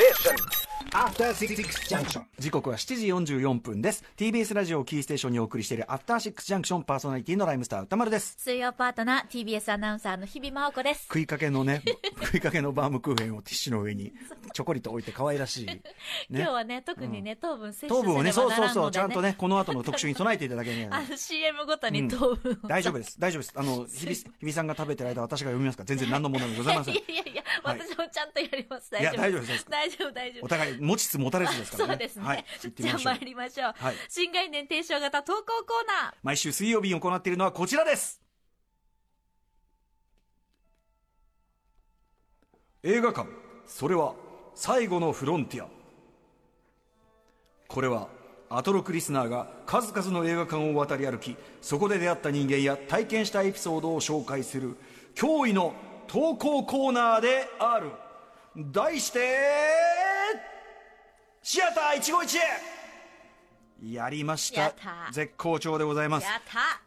station. After Six Junction. 時刻は7時44分です。TBS ラジオをキーステーションにお送りしているアフターシックスジャンクションパーソナリティのライムスター歌丸です。水曜パートナー TBS アナウンサーの日々真央子です。食いかけのね 食いかけのバームクーヘンをティッシュの上にちょこりと置いて可愛らしい、ね、今日はね特にね、糖分摂取糖分をねそうそうそうちゃんとねこの後の特集に備えていただけねあの CM ごとに糖分を、大丈夫です。大丈夫です。あの 日比日比さんが食べてる間私が読みますから。全然何の問題もございません。いやいやいや、はい私もちゃんとやります。い。や大丈夫です。大丈夫大丈夫。お互い持ちつ持たれつですからね。そうですね、はい。じゃあ参りましょう、はい。新概念提唱型投稿コーナー。毎週水曜日に行っているのはこちらです。映画館。それは最後のフロンティア。これはアトロクリスナーが数々の映画館を渡り歩きそこで出会った人間や体験したエピソードを紹介する驚異の投稿コーナーである。題してシアター一期一会。やりました。絶好調でございます。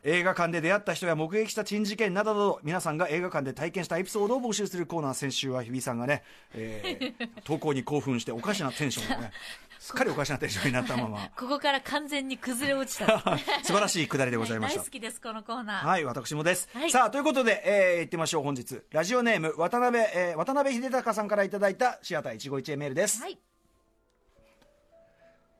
映画館で出会った人や目撃した珍事件などなど皆さんが映画館で体験したエピソードを募集するコーナー先週は日比さんがね、えー 投稿に興奮しておかしなテンションでね すっかりおかしなテンションになったまま。ここから完全に崩れ落ちた。素晴らしいくだりでございました。大好きですこのコーナー、はい、私もです。はい。さあ、ということで、えー、行ってみましょう、本日。ラジオネーム、渡辺、えー渡辺秀隆さんからいただいたシアター一期一会メールです。はい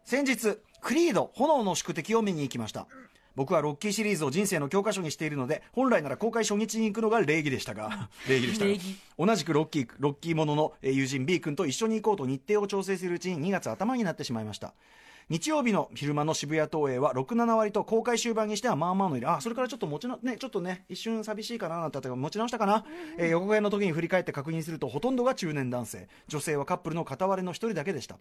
先日クリード炎の宿敵を見に行きました。僕はロッキーシリーズを人生の教科書にしているので本来なら公開初日に行くのが礼儀でしたが 礼儀でした同じくロッキーロッキーもののえー友人 B 君と一緒に行こうと日程を調整するうちに2月頭になってしまいました。日曜日の昼間の渋谷東映は67割と公開終盤にしてはまあまあの入れあそれからちょっと持ちなねちょっとね一瞬寂しいかななんてあった持ち直したかな、えー予告編の時に振り返って確認するとほとんどが中年男性。女性はカップルの片割れの一人だけでした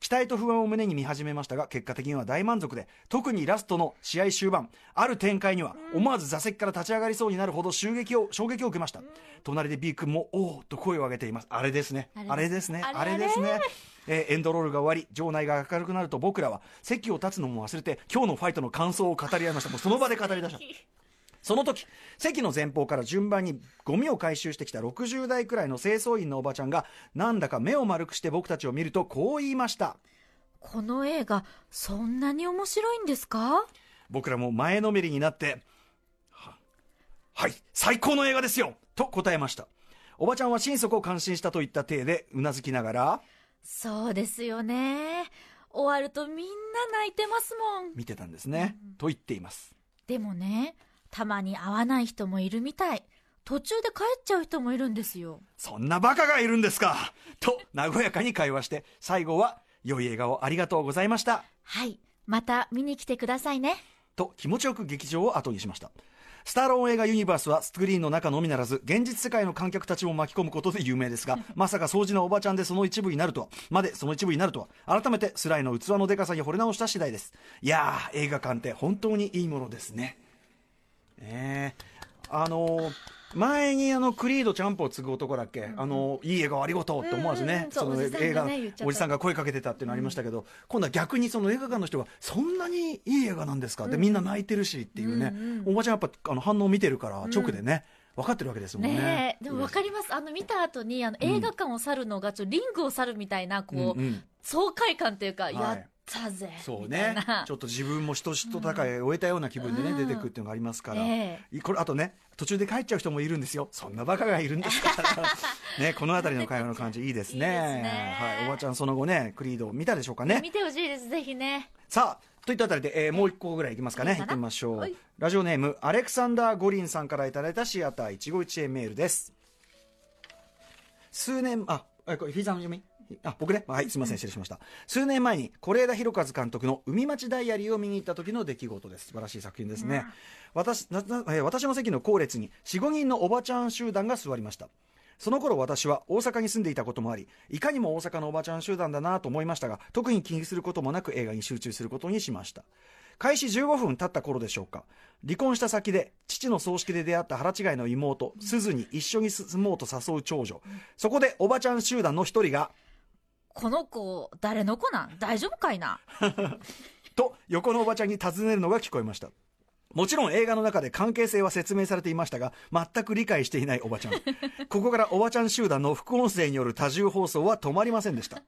期待と不安を胸に見始めましたが結果的には大満足で特にラストの試合終盤ある展開には思わず座席から立ち上がりそうになるほど襲撃を衝撃を受けました、隣で B 君も「おお!」と声を上げています。あれですね。ああれれですね。あれ？あれですね。えーエンドロールが終わり場内が明るくなると僕らは席を立つのも忘れて今日のファイトの感想を語り合いました。もうその場で語り出した その時席の前方から順番にゴミを回収してきた60代くらいの清掃員のおばちゃんがなんだか目を丸くして僕たちを見るとこう言いました。この映画そんなに面白いんですか？僕らも前のめりになってははい最高の映画ですよ！と答えました。おばちゃんは心底感心したといった体でうなずきながらそうですよね。終わるとみんな泣いてますもん。見てたんですね、と言っています。でもねたまに会わない人もいるみたい。途中で帰っちゃう人もいるんですよ。そんなバカがいるんですか。と和やかに会話して最後は良い映画をありがとうございました。はい。また見に来てくださいね。と気持ちよく劇場を後にしました。スタローン映画ユニバースはスクリーンの中のみならず現実世界の観客たちも巻き込むことで有名ですが まさか掃除のおばちゃんでその一部になるとは。までその一部になるとは。改めてスライの器のでかさに惚れ直した次第です。いやー映画館って本当にいいものですねねえ。あのー前にあのクリードちゃんぽを継ぐ男だっけ、あのいい映画をありがとうって思わずね、うんそうの映画言っちゃった。おじさんが声かけてたっていうのありましたけど、今度は逆にその映画館の人がそんなにいい映画なんですか？ってみんな泣いてるしっていうね、おばちゃんやっぱあの反応見てるから直でね、分かってるわけですもんね。ねえ。でも分かります。あの見た後にあの映画館を去るのがちょっとリングを去るみたいなこう、うんうん。爽快感というか、い。やったぜそうね。な。ちょっと自分もひとしと高い終えたような気分でね、うん。出てくるっていうのがありますから、えこれあとね途中で帰っちゃう人もいるんですよ。そんなバカがいるんですから。ねこの辺りの会話の感じいいですね。はい、おばちゃんその後ねクリードを見たでしょうかね。見てほしいです。ぜひね。さあといったあたりで、えーもう一個ぐらいいきますかね。いいかな？行ってみましょう、はい。ラジオネームアレクサンダー・ゴリンさんからいただいたシアター一期一会メールです。数年ああこれひざの読みあ僕ね。はいすみません。失礼しました。数年前に是枝裕和監督の「海町ダイアリー」を見に行った時の出来事です。素晴らしい作品ですね、私ななえー私の席の後列に45人のおばちゃん集団が座りました。その頃私は大阪に住んでいたこともありいかにも大阪のおばちゃん集団だなと思いましたが特に気にすることもなく映画に集中することにしました。開始15分経った頃でしょうか。離婚した先で父の葬式で出会った腹違いの妹鈴に一緒に住もうと誘う長女。そこでおばちゃん集団の一人がこの子誰の子なん？大丈夫かいな？と横のおばちゃんに尋ねるのが聞こえましたもちろん映画の中で関係性は説明されていましたが、全く理解していないおばちゃん。ここからおばちゃん集団の副音声による多重放送は止まりませんでした。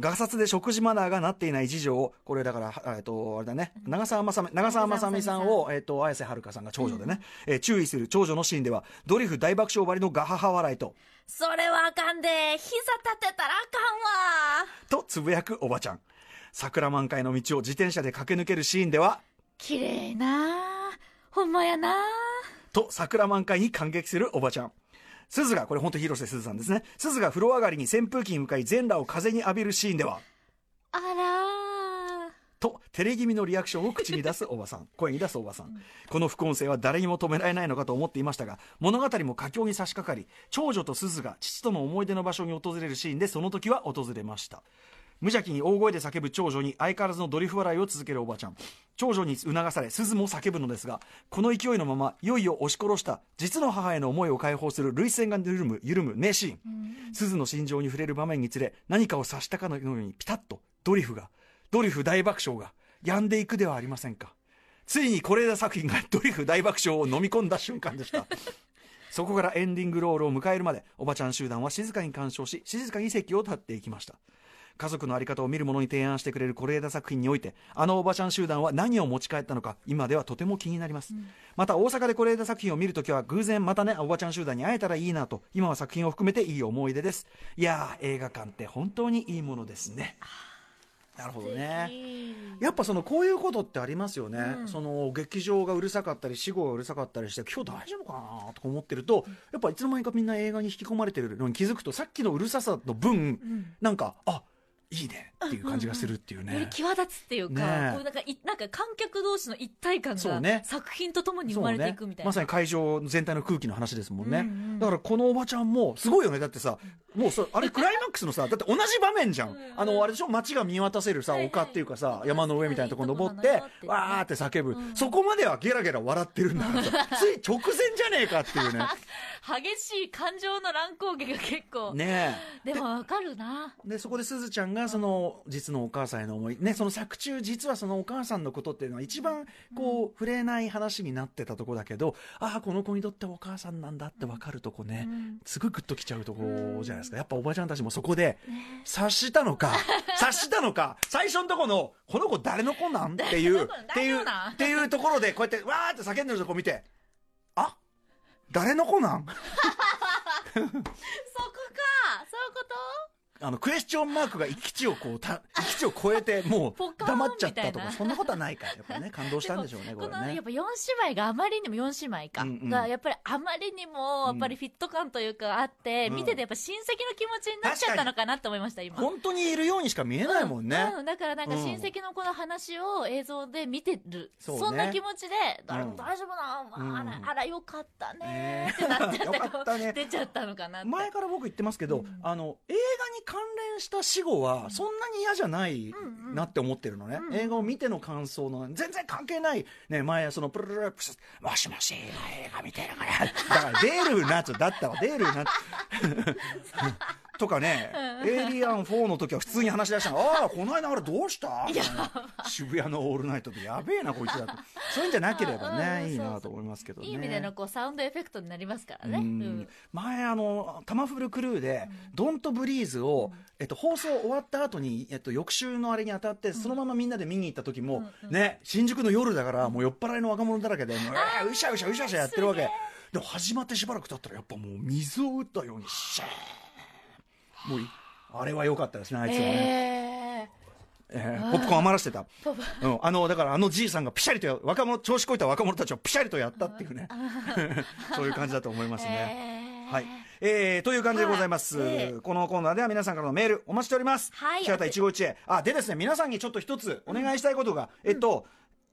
ガサツで食事マナーがなっていない事情を、これだから、えっと、あれだね、長澤まさみ、長澤まさみさんを、えっと、綾瀬はるかさんが長女でね、えー注意する長女のシーンでは、ドリフ大爆笑ばりのガハハ笑いと、それはあかんで膝立てたらあかんわ。とつぶやくおばちゃん。桜満開の道を自転車で駆け抜けるシーンでは、綺麗なほんまやな。と桜満開に感激するおばちゃん。鈴が、これ本当広瀬すずさんですね。鈴が風呂上がりに扇風機に向かい全裸を風に浴びるシーンでは、あらと、照れ気味のリアクションを口に出すおばさん。声に出すおばさん。この副音声は誰にも止められないのかと思っていましたが、物語も佳境に差し掛かり、長女と鈴が父との思い出の場所に訪れるシーンで、その時は訪れました。無邪気に大声で叫ぶ長女に相変わらずのドリフ笑いを続けるおばちゃん。長女に促され、鈴も叫ぶのですが、この勢いのまま、いよいよ押し殺した、実の母への思いを解放する涙腺が緩む、緩む名シーン。鈴の心情に触れる場面につれ、何かを察したかのようにピタッと、ドリフが、ドリフ大爆笑が、止んでいくではありませんか。ついに是枝作品がドリフ大爆笑を飲み込んだ瞬間でした。そこからエンディングロールを迎えるまで、おばちゃん集団は静かに鑑賞し、静かに席を立っていきました。家族のあり方を見る者に提案してくれる是枝作品において、あのおばちゃん集団は何を持ち帰ったのか、今ではとても気になります。また大阪で是枝作品を見るときは、偶然またね、おばちゃん集団に会えたらいいなと、今は作品を含めていい思い出です。いやー、映画館って本当にいいものですね。なるほどね。やっぱそのこういうことってありますよね、うんその劇場がうるさかったり死後がうるさかったりして今日大丈夫かなとか思ってるとやっぱいつの間にかみんな映画に引き込まれてるのに気づくとさっきのうるささの分、うんなんかあいいねっていう感じがするっていうね、より際立つっていうか、ねえ。こうなんかいなんか観客同士の一体感がね。作品とともに生まれていくみたいな、まさに会場全体の空気の話ですもんね、うんうんだからこのおばちゃんもすごいよね。だってさもうそあれ クライマックスのさだって同じ場面じゃん、うんうんあのあれでしょ？街が見渡せるさはいはい丘っていうかさ山の上みたいなところ登ってわーって叫ぶ、うん。そこまではゲラゲラ笑ってるんだからさ つい直前じゃねえかっていうね。激しい感情の乱高下が結構、ねえ。でもわかるな。でそこですずちゃんがその実のお母さんへの思い、ね、その作中実はそのお母さんのことっていうのは一番こう触れない話になってたとこだけどああこの子にとってお母さんなんだって分かるとこね、うん。すごいグッときちゃうとこじゃないですか。やっぱおばちゃんたちもそこで察したのか？察したのか？最初のとこのこの子誰の子なん？っていう っていうっていうところでこうやってわーって叫んでるとこ見てあ？誰の子なん？そ こあのクエスチョンマークが行き地をこうた行き地を超えてもう 黙っちゃったとかそんなことはないからやっぱね感動したんでしょうねこれね。やっぱ4姉妹があまりにも4姉妹か、うんうん。がやっぱりあまりにもやっぱりフィット感というかあって、うん。見ててやっぱ親戚の気持ちになっちゃったのかなって思いました今。本当にいるようにしか見えないもんね、うん。だからなんか親戚のこの話を映像で見てる、そうね。そんな気持ちで「誰うん。も大丈夫な、うん。あらあらよかったねね」ってなっちゃってね。出ちゃったのかなって。前から僕言ってますけど、うん。あの映画に関連した死後はそんなに嫌じゃないなって思ってるのね、うん映画を見ての感想の全然関係ない、ね、前そのプルルルプスもしもし今映画見てるから。だから出るなつだったわ出るな とかね、エイリアン4の時は普通に話し出したの、ああ、この間あれどうした？渋谷のオールナイトでやべえな、こいつだと。そういうんじゃなければ うんね、いいなと思いますけどね。いい意味でのこうサウンドエフェクトになりますからね、ううん。ん前あのタマフルクルーで「ドントブリーズを、えっと、放送終わった後に、えっと、翌週のあれに当たってそのままみんなで見に行った時も、ね新宿の夜だからもう酔っ払いの若者だらけでうしゃうしゃうしゃうしゃやってるわけ。でも始まってしばらく経ったらやっぱもう水を打ったようにシャーもういあれは良かったですねあいつはね、ええーポップコーン余らせてたうん、あのだからあのじいさんがピシャリとや若者調子こいた若者たちをピシャリとやったっていうね。そういう感じだと思いますね、えー。はい。えー、という感じでございます、はい。ええこのコーナーでは皆さんからのメールお待ちしております。はい。シアター一期一会。あ、でですね、皆さんにちょっと一つお願いしたいことが、えっと、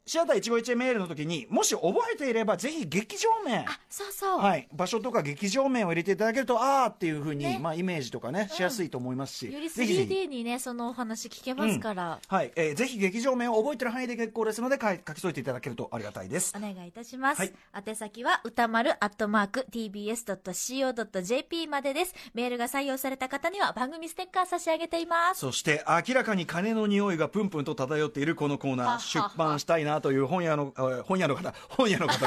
シアター一期一会メールの時に、もし覚えていれば、ぜひ劇場名。あそうそう、はい、場所とか劇場名を入れていただけると、あーっていうふうに、ね。まあ、イメージとかね、しやすいと思いますし、よりぜひぜひ。3D にねそのお話聞けますから、はい、えーぜひ劇場名を覚えてる範囲で結構ですので、書い書き添えていただけるとありがたいです。お。願いいたします。はい。宛先は歌丸アットマーク tbs.co.jp までです。メールが採用された方には番組ステッカー差し上げています。そして明らかに金の匂いがプンプンと漂っているこのコーナー。出版したいななという本屋の、あ本屋の方、本屋の方、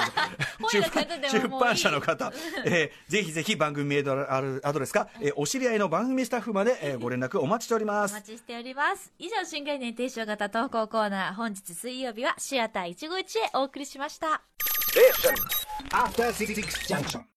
出版社の方、えーぜひぜひ番組メールアドアドレスか、えーお知り合いの番組スタッフまで、えーご連絡お待ちしておりまおす。待ちしております。以上、新概念提唱型投稿コーナー、本日水曜日はシアター151へお送りしました。After Six Junction.